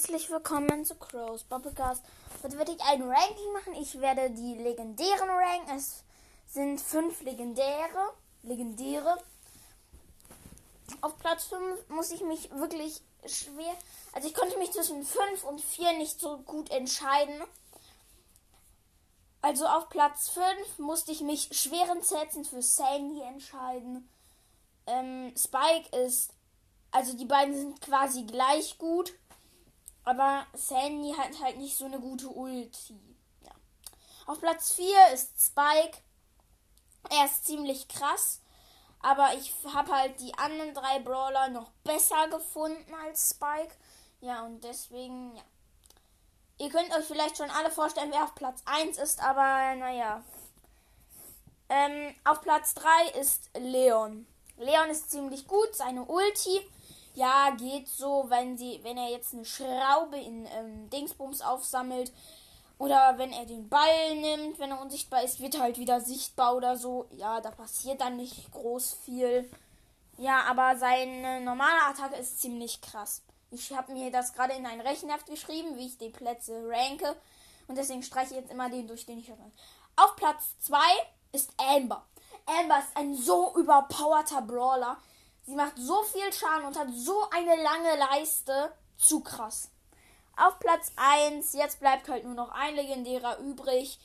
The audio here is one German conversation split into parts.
herzlich willkommen zu Crows Bubblecast. Heute werde ich ein Ranking machen. Ich werde die legendären ranken. Es sind fünf legendäre. Legendäre. Auf Platz 5 muss ich mich wirklich schwer. Also ich konnte mich zwischen 5 und 4 nicht so gut entscheiden. Also auf Platz 5 musste ich mich schweren Sätzen für Sandy entscheiden. Ähm, Spike ist. Also die beiden sind quasi gleich gut. Aber Sandy hat halt nicht so eine gute Ulti. Ja. Auf Platz 4 ist Spike. Er ist ziemlich krass. Aber ich habe halt die anderen drei Brawler noch besser gefunden als Spike. Ja, und deswegen, ja. Ihr könnt euch vielleicht schon alle vorstellen, wer auf Platz 1 ist, aber naja. Ähm, auf Platz 3 ist Leon. Leon ist ziemlich gut, seine Ulti. Ja, geht so, wenn sie, wenn er jetzt eine Schraube in ähm, Dingsbums aufsammelt, oder wenn er den Ball nimmt, wenn er unsichtbar ist, wird er halt wieder sichtbar oder so. Ja, da passiert dann nicht groß viel. Ja, aber seine normale Attacke ist ziemlich krass. Ich habe mir das gerade in ein Rechenheft geschrieben, wie ich die Plätze ranke. Und deswegen streiche ich jetzt immer den durch, den ich habe. Auf Platz 2 ist Amber. Amber ist ein so überpowerter Brawler. Sie macht so viel Schaden und hat so eine lange Leiste. Zu krass. Auf Platz 1, jetzt bleibt halt nur noch ein legendärer übrig.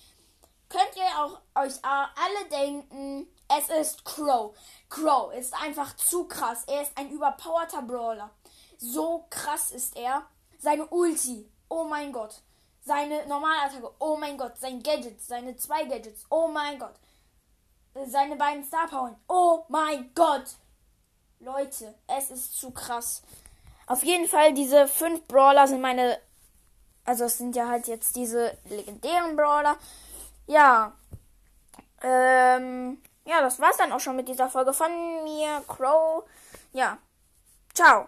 Könnt ihr auch euch alle denken, es ist Crow. Crow ist einfach zu krass. Er ist ein überpowerter Brawler. So krass ist er. Seine Ulti, oh mein Gott. Seine Normalattacke, oh mein Gott. Sein Gadget, seine zwei Gadgets, oh mein Gott. Seine beiden Star Power, oh mein Gott. Leute, es ist zu krass. Auf jeden Fall, diese fünf Brawler sind meine. Also, es sind ja halt jetzt diese legendären Brawler. Ja. Ähm. Ja, das war's dann auch schon mit dieser Folge von mir, Crow. Ja. Ciao.